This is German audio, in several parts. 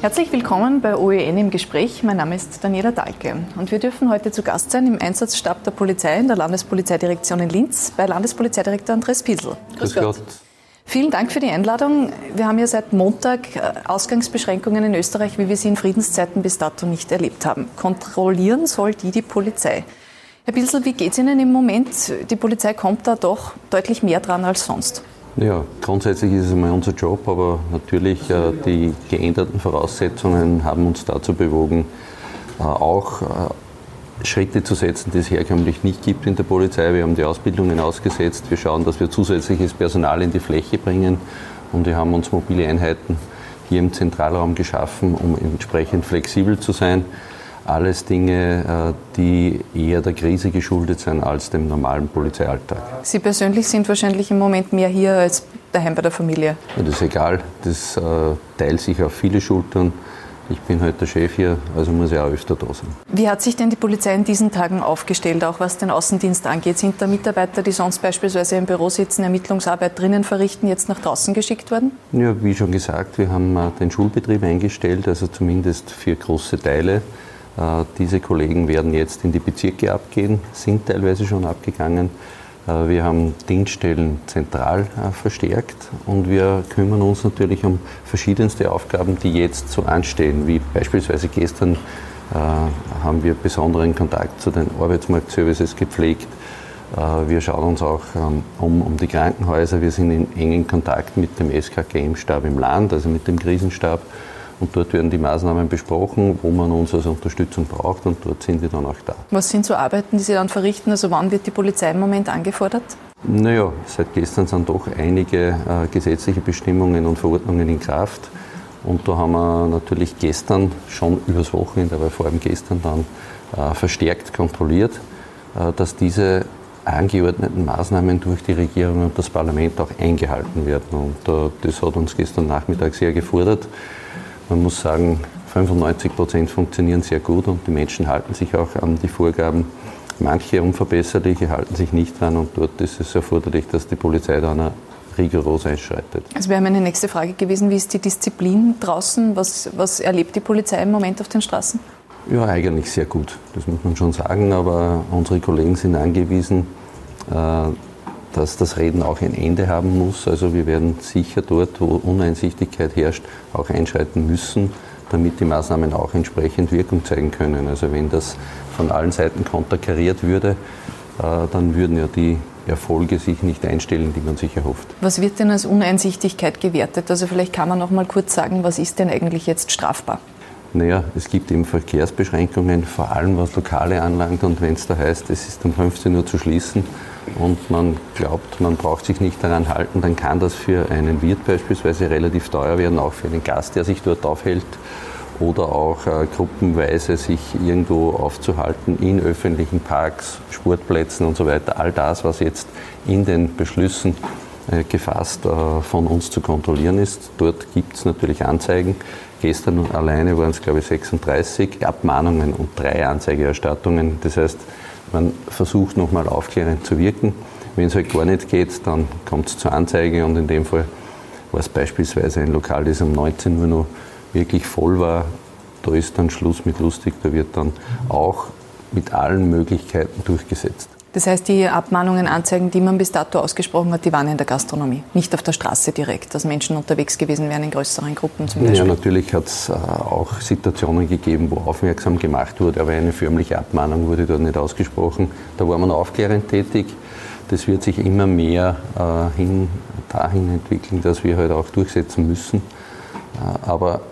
Herzlich willkommen bei OEN im Gespräch. Mein Name ist Daniela Dahlke und wir dürfen heute zu Gast sein im Einsatzstab der Polizei in der Landespolizeidirektion in Linz bei Landespolizeidirektor Andres Piesel. Grüß, Grüß Gott. Gott. Vielen Dank für die Einladung. Wir haben ja seit Montag äh, Ausgangsbeschränkungen in Österreich, wie wir sie in Friedenszeiten bis dato nicht erlebt haben. Kontrollieren soll die die Polizei. Herr Piesel, wie geht es Ihnen im Moment? Die Polizei kommt da doch deutlich mehr dran als sonst. Ja, grundsätzlich ist es einmal unser Job, aber natürlich äh, die geänderten Voraussetzungen haben uns dazu bewogen, äh, auch äh, Schritte zu setzen, die es herkömmlich nicht gibt in der Polizei. Wir haben die Ausbildungen ausgesetzt. Wir schauen, dass wir zusätzliches Personal in die Fläche bringen und wir haben uns mobile Einheiten hier im Zentralraum geschaffen, um entsprechend flexibel zu sein alles Dinge, äh, die eher der Krise geschuldet sind als dem normalen Polizeialltag. Sie persönlich sind wahrscheinlich im Moment mehr hier als daheim bei der Familie. Ja, das ist egal, das äh, teilt sich auf viele Schultern. Ich bin heute halt der Chef hier, also muss ich auch öfter da sein. Wie hat sich denn die Polizei in diesen Tagen aufgestellt, auch was den Außendienst angeht? Sind da Mitarbeiter, die sonst beispielsweise im Büro sitzen, Ermittlungsarbeit drinnen verrichten, jetzt nach draußen geschickt worden? Ja, wie schon gesagt, wir haben äh, den Schulbetrieb eingestellt, also zumindest für große Teile. Äh, diese Kollegen werden jetzt in die Bezirke abgehen, sind teilweise schon abgegangen. Äh, wir haben Dienststellen zentral äh, verstärkt und wir kümmern uns natürlich um verschiedenste Aufgaben, die jetzt so anstehen, wie beispielsweise gestern haben wir besonderen Kontakt zu den Arbeitsmarktservices gepflegt. Wir schauen uns auch ähm, um, um die Krankenhäuser. Wir sind in engen Kontakt mit dem SKGM-Stab im Land, also mit dem Krisenstab und dort werden die Maßnahmen besprochen, wo man uns als Unterstützung braucht und dort sind wir dann auch da. Was sind so Arbeiten, die Sie dann verrichten? Also wann wird die Polizei im Moment angefordert? Naja, seit gestern sind doch einige äh, gesetzliche Bestimmungen und Verordnungen in Kraft. Und da haben wir natürlich gestern schon übers Wochenende, aber vor allem gestern dann äh, verstärkt kontrolliert, äh, dass diese angeordneten Maßnahmen durch die Regierung und das Parlament auch eingehalten werden. Und äh, das hat uns gestern Nachmittag sehr gefordert. Man muss sagen, 95 Prozent funktionieren sehr gut und die Menschen halten sich auch an die Vorgaben. Manche unverbesserliche halten sich nicht dran und dort ist es erforderlich, dass die Polizei dann rigoros einschreitet. Das wäre meine nächste Frage gewesen. Wie ist die Disziplin draußen? Was, was erlebt die Polizei im Moment auf den Straßen? Ja, eigentlich sehr gut, das muss man schon sagen, aber unsere Kollegen sind angewiesen, äh, dass das Reden auch ein Ende haben muss. Also wir werden sicher dort, wo Uneinsichtigkeit herrscht, auch einschreiten müssen, damit die Maßnahmen auch entsprechend Wirkung zeigen können. Also wenn das von allen Seiten konterkariert würde, äh, dann würden ja die Erfolge sich nicht einstellen, die man sich erhofft. Was wird denn als Uneinsichtigkeit gewertet? Also vielleicht kann man noch mal kurz sagen, was ist denn eigentlich jetzt strafbar? Naja, es gibt eben Verkehrsbeschränkungen, vor allem was Lokale anlangt. Und wenn es da heißt, es ist um 15 Uhr zu schließen, und man glaubt, man braucht sich nicht daran halten, dann kann das für einen Wirt beispielsweise relativ teuer werden, auch für den Gast, der sich dort aufhält oder auch äh, gruppenweise sich irgendwo aufzuhalten in öffentlichen Parks, Sportplätzen und so weiter. All das, was jetzt in den Beschlüssen äh, gefasst äh, von uns zu kontrollieren ist. Dort gibt es natürlich Anzeigen. Gestern alleine waren es, glaube ich, 36 Abmahnungen und drei Anzeigerstattungen. Das heißt, man versucht nochmal aufklärend zu wirken. Wenn es halt gar nicht geht, dann kommt es zur Anzeige und in dem Fall war es beispielsweise ein Lokal, das um 19 Uhr noch wirklich voll war. Da ist dann Schluss mit lustig, da wird dann auch mit allen Möglichkeiten durchgesetzt. Das heißt, die Abmahnungen, Anzeigen, die man bis dato ausgesprochen hat, die waren in der Gastronomie, nicht auf der Straße direkt, dass Menschen unterwegs gewesen wären in größeren Gruppen zum Beispiel. Ja, natürlich hat es äh, auch Situationen gegeben, wo aufmerksam gemacht wurde, aber eine förmliche Abmahnung wurde dort nicht ausgesprochen. Da war man aufklärend tätig. Das wird sich immer mehr äh, hin, dahin entwickeln, dass wir halt auch durchsetzen müssen. Äh, aber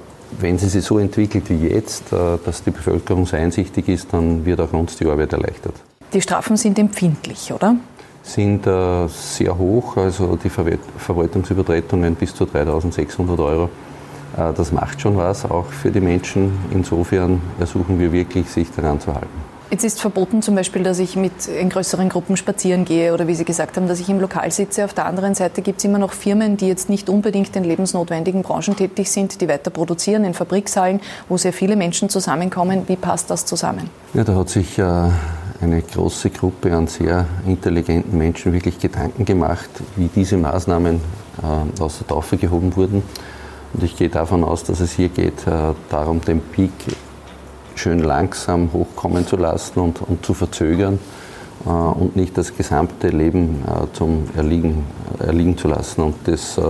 wenn sie sich so entwickelt wie jetzt, dass die Bevölkerung so einsichtig ist, dann wird auch uns die Arbeit erleichtert. Die Strafen sind empfindlich, oder? Sind äh, sehr hoch, also die Ver Verwaltungsübertretungen bis zu 3600 Euro. Äh, das macht schon was, auch für die Menschen. Insofern ersuchen wir wirklich, sich daran zu halten. Jetzt ist verboten zum Beispiel, dass ich mit in größeren Gruppen spazieren gehe oder wie Sie gesagt haben, dass ich im Lokal sitze. Auf der anderen Seite gibt es immer noch Firmen, die jetzt nicht unbedingt in lebensnotwendigen Branchen tätig sind, die weiter produzieren in Fabrikshallen, wo sehr viele Menschen zusammenkommen. Wie passt das zusammen? Ja, da hat sich äh, eine große Gruppe an sehr intelligenten Menschen wirklich Gedanken gemacht, wie diese Maßnahmen äh, aus der Taufe gehoben wurden. Und ich gehe davon aus, dass es hier geht äh, darum, den Peak schön langsam hochkommen zu lassen und, und zu verzögern äh, und nicht das gesamte Leben äh, zum Erliegen, erliegen zu lassen. Und das äh,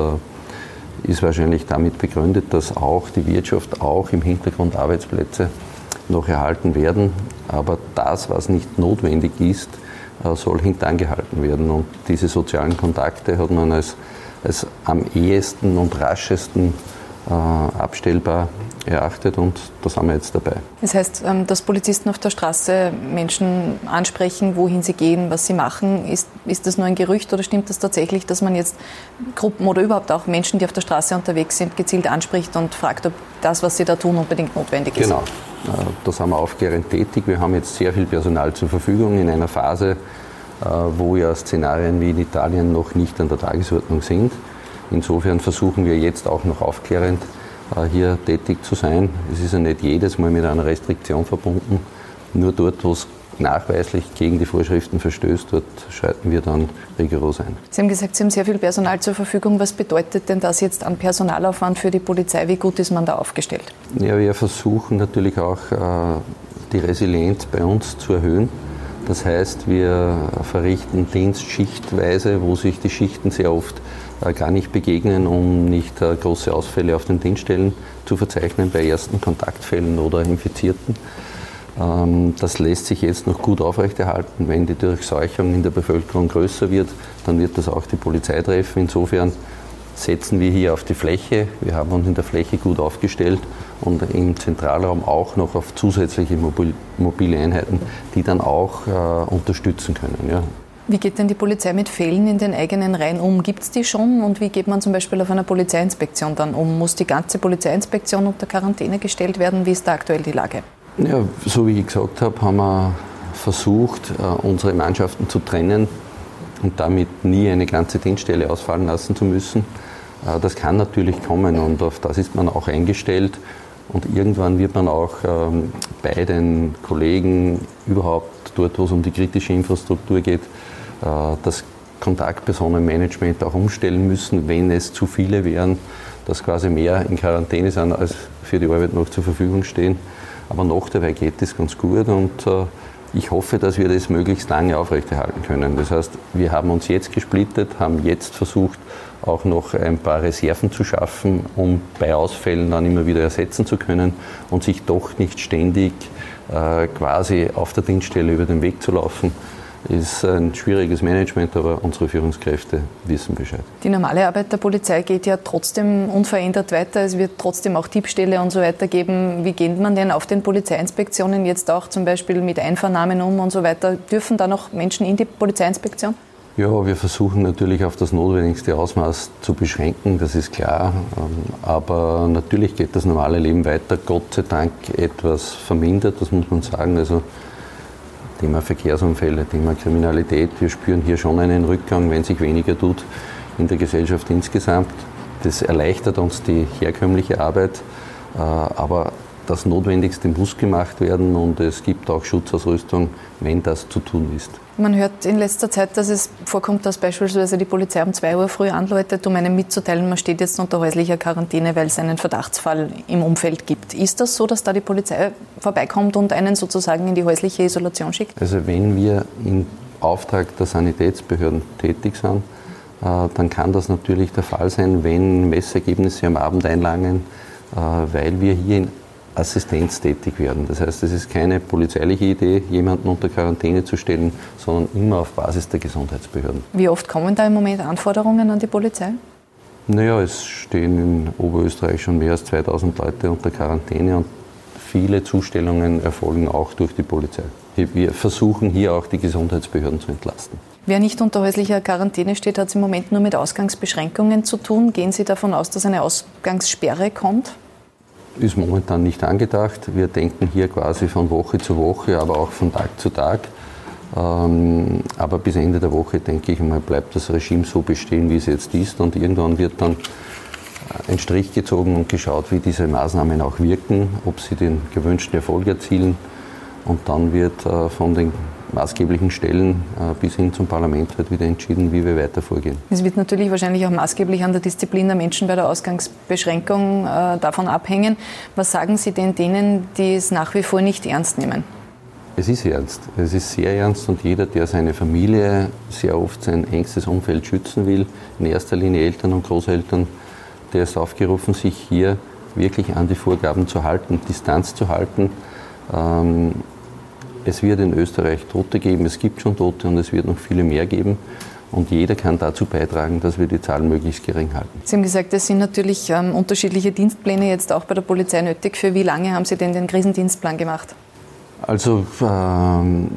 ist wahrscheinlich damit begründet, dass auch die Wirtschaft, auch im Hintergrund Arbeitsplätze noch erhalten werden. Aber das, was nicht notwendig ist, äh, soll hintangehalten werden. Und diese sozialen Kontakte hat man als, als am ehesten und raschesten äh, abstellbar erachtet und da sind wir jetzt dabei. Das heißt, ähm, dass Polizisten auf der Straße Menschen ansprechen, wohin sie gehen, was sie machen, ist, ist das nur ein Gerücht oder stimmt das tatsächlich, dass man jetzt Gruppen oder überhaupt auch Menschen, die auf der Straße unterwegs sind, gezielt anspricht und fragt, ob das, was sie da tun, unbedingt notwendig ist? Genau, da sind wir aufklärend tätig. Wir haben jetzt sehr viel Personal zur Verfügung in einer Phase, äh, wo ja Szenarien wie in Italien noch nicht an der Tagesordnung sind. Insofern versuchen wir jetzt auch noch aufklärend äh, hier tätig zu sein. Es ist ja nicht jedes Mal mit einer Restriktion verbunden. Nur dort, wo es nachweislich gegen die Vorschriften verstößt, dort schreiten wir dann rigoros ein. Sie haben gesagt, Sie haben sehr viel Personal zur Verfügung. Was bedeutet denn das jetzt an Personalaufwand für die Polizei? Wie gut ist man da aufgestellt? Ja, wir versuchen natürlich auch äh, die Resilienz bei uns zu erhöhen. Das heißt, wir verrichten Dienst schichtweise, wo sich die Schichten sehr oft äh, gar nicht begegnen, um nicht äh, große Ausfälle auf den Dienststellen zu verzeichnen bei ersten Kontaktfällen oder Infizierten. Ähm, das lässt sich jetzt noch gut aufrechterhalten. Wenn die Durchseuchung in der Bevölkerung größer wird, dann wird das auch die Polizei treffen. Insofern setzen wir hier auf die Fläche. Wir haben uns in der Fläche gut aufgestellt und im Zentralraum auch noch auf zusätzliche mobile Einheiten, die dann auch äh, unterstützen können. Ja. Wie geht denn die Polizei mit Fällen in den eigenen Reihen um? Gibt es die schon? Und wie geht man zum Beispiel auf einer Polizeiinspektion dann um? Muss die ganze Polizeiinspektion unter Quarantäne gestellt werden? Wie ist da aktuell die Lage? Ja, so wie ich gesagt habe, haben wir versucht, äh, unsere Mannschaften zu trennen und damit nie eine ganze Dienststelle ausfallen lassen zu müssen. Äh, das kann natürlich kommen und auf das ist man auch eingestellt. Und irgendwann wird man auch ähm, bei den Kollegen überhaupt dort, wo es um die kritische Infrastruktur geht, äh, das Kontaktpersonenmanagement auch umstellen müssen, wenn es zu viele wären, dass quasi mehr in Quarantäne sind, als für die Arbeit noch zur Verfügung stehen. Aber noch dabei geht es ganz gut und äh, ich hoffe, dass wir das möglichst lange aufrechterhalten können. Das heißt, wir haben uns jetzt gesplittet, haben jetzt versucht, auch noch ein paar Reserven zu schaffen, um bei Ausfällen dann immer wieder ersetzen zu können und sich doch nicht ständig äh, quasi auf der Dienststelle über den Weg zu laufen ist ein schwieriges Management, aber unsere Führungskräfte wissen Bescheid. Die normale Arbeit der Polizei geht ja trotzdem unverändert weiter. Es wird trotzdem auch Diebstähle und so weiter geben. Wie geht man denn auf den Polizeiinspektionen jetzt auch zum Beispiel mit Einvernahmen um und so weiter? Dürfen da noch Menschen in die Polizeiinspektion? Ja, wir versuchen natürlich auf das notwendigste Ausmaß zu beschränken, das ist klar. Ähm, aber natürlich geht das normale Leben weiter, Gott sei Dank etwas vermindert, das muss man sagen. Also Thema Verkehrsunfälle, Thema Kriminalität. Wir spüren hier schon einen Rückgang, wenn sich weniger tut in der Gesellschaft insgesamt. Das erleichtert uns die herkömmliche Arbeit, äh, aber das Notwendigste muss gemacht werden und es gibt auch Schutzausrüstung, wenn das zu tun ist. Man hört in letzter Zeit, dass es vorkommt, dass beispielsweise die Polizei um 2 Uhr früh anläutet, um einem mitzuteilen, man steht jetzt unter häuslicher Quarantäne, weil es einen Verdachtsfall im Umfeld gibt. Ist das so, dass da die Polizei vorbeikommt und einen sozusagen in die häusliche Isolation schickt? Also wenn wir im Auftrag der Sanitätsbehörden tätig sind, äh, dann kann das natürlich der Fall sein, wenn Messergebnisse am Abend einlangen, äh, weil wir hier in Assistenz tätig werden. Das heißt, es ist keine polizeiliche Idee, jemanden unter Quarantäne zu stellen, sondern immer auf Basis der Gesundheitsbehörden. Wie oft kommen da im Moment Anforderungen an die Polizei? Naja, es stehen in Oberösterreich schon mehr als 2000 Leute unter Quarantäne und viele Zustellungen erfolgen auch durch die Polizei. Wir versuchen hier auch die Gesundheitsbehörden zu entlasten. Wer nicht unter häuslicher Quarantäne steht, hat es im Moment nur mit Ausgangsbeschränkungen zu tun. Gehen Sie davon aus, dass eine Ausgangssperre kommt? Ist momentan nicht angedacht. Wir denken hier quasi von Woche zu Woche, aber auch von Tag zu Tag. Ähm, aber bis Ende der Woche, denke ich mal, bleibt das Regime so bestehen, wie es jetzt ist. Und irgendwann wird dann ein Strich gezogen und geschaut, wie diese Maßnahmen auch wirken, ob sie den gewünschten Erfolg erzielen. Und dann wird äh, von den maßgeblichen Stellen äh, bis hin zum Parlament wird wieder entschieden, wie wir weiter vorgehen. Es wird natürlich wahrscheinlich auch maßgeblich an der Disziplin der Menschen bei der Ausgangsbeschränkung äh, davon abhängen. Was sagen Sie denn denen, die es nach wie vor nicht ernst nehmen? Es ist ernst. Es ist sehr ernst und jeder, der seine Familie, sehr oft sein engstes Umfeld schützen will, in erster Linie Eltern und Großeltern, der ist aufgerufen, sich hier wirklich an die Vorgaben zu halten, Distanz zu halten. Ähm, es wird in Österreich Tote geben, es gibt schon Tote und es wird noch viele mehr geben. Und jeder kann dazu beitragen, dass wir die Zahlen möglichst gering halten. Sie haben gesagt, es sind natürlich ähm, unterschiedliche Dienstpläne jetzt auch bei der Polizei nötig. Für wie lange haben Sie denn den Krisendienstplan gemacht? Also ähm,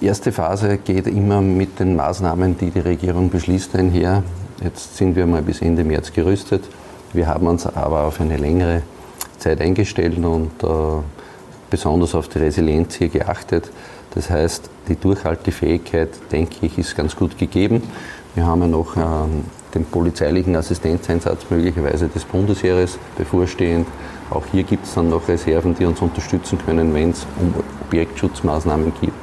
die erste Phase geht immer mit den Maßnahmen, die die Regierung beschließt, einher. Jetzt sind wir mal bis Ende März gerüstet. Wir haben uns aber auf eine längere Zeit eingestellt und äh, besonders auf die Resilienz hier geachtet. Das heißt, die Durchhaltefähigkeit, denke ich, ist ganz gut gegeben. Wir haben ja noch ähm, den polizeilichen Assistenzeinsatz möglicherweise des Bundesheeres bevorstehend. Auch hier gibt es dann noch Reserven, die uns unterstützen können, wenn es um Objektschutzmaßnahmen gibt.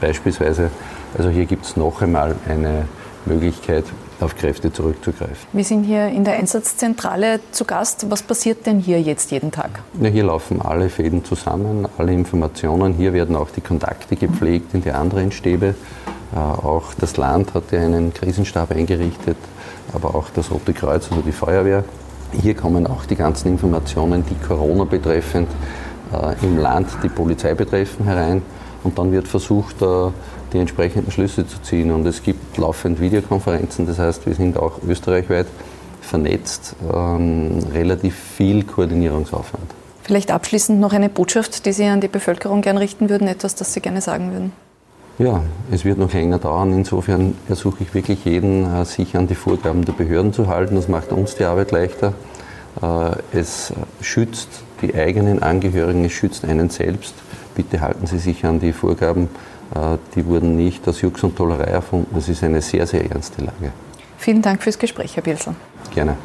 Beispielsweise, also hier gibt es noch einmal eine Möglichkeit, auf Kräfte zurückzugreifen. Wir sind hier in der Einsatzzentrale zu Gast. Was passiert denn hier jetzt jeden Tag? Ja, hier laufen alle Fäden zusammen, alle Informationen. Hier werden auch die Kontakte gepflegt in die anderen Stäbe. Äh, auch das Land hat ja einen Krisenstab eingerichtet, aber auch das Rote Kreuz, also die Feuerwehr. Hier kommen auch die ganzen Informationen, die Corona betreffend äh, im Land die Polizei betreffen, herein. Und dann wird versucht, äh, die entsprechenden Schlüsse zu ziehen. Und es gibt laufend Videokonferenzen, das heißt, wir sind auch österreichweit vernetzt, ähm, relativ viel Koordinierungsaufwand. Vielleicht abschließend noch eine Botschaft, die Sie an die Bevölkerung gern richten würden, etwas, das Sie gerne sagen würden. Ja, es wird noch länger dauern. Insofern ersuche ich wirklich jeden, äh, sich an die Vorgaben der Behörden zu halten. Das macht uns die Arbeit leichter. Äh, es schützt die eigenen Angehörigen, es schützt einen selbst. Bitte halten Sie sich an die Vorgaben die wurden nicht aus Jux und Tollerei erfunden. Das ist eine sehr, sehr ernste Lage. Vielen Dank fürs Gespräch, Herr Bielsel. Gerne.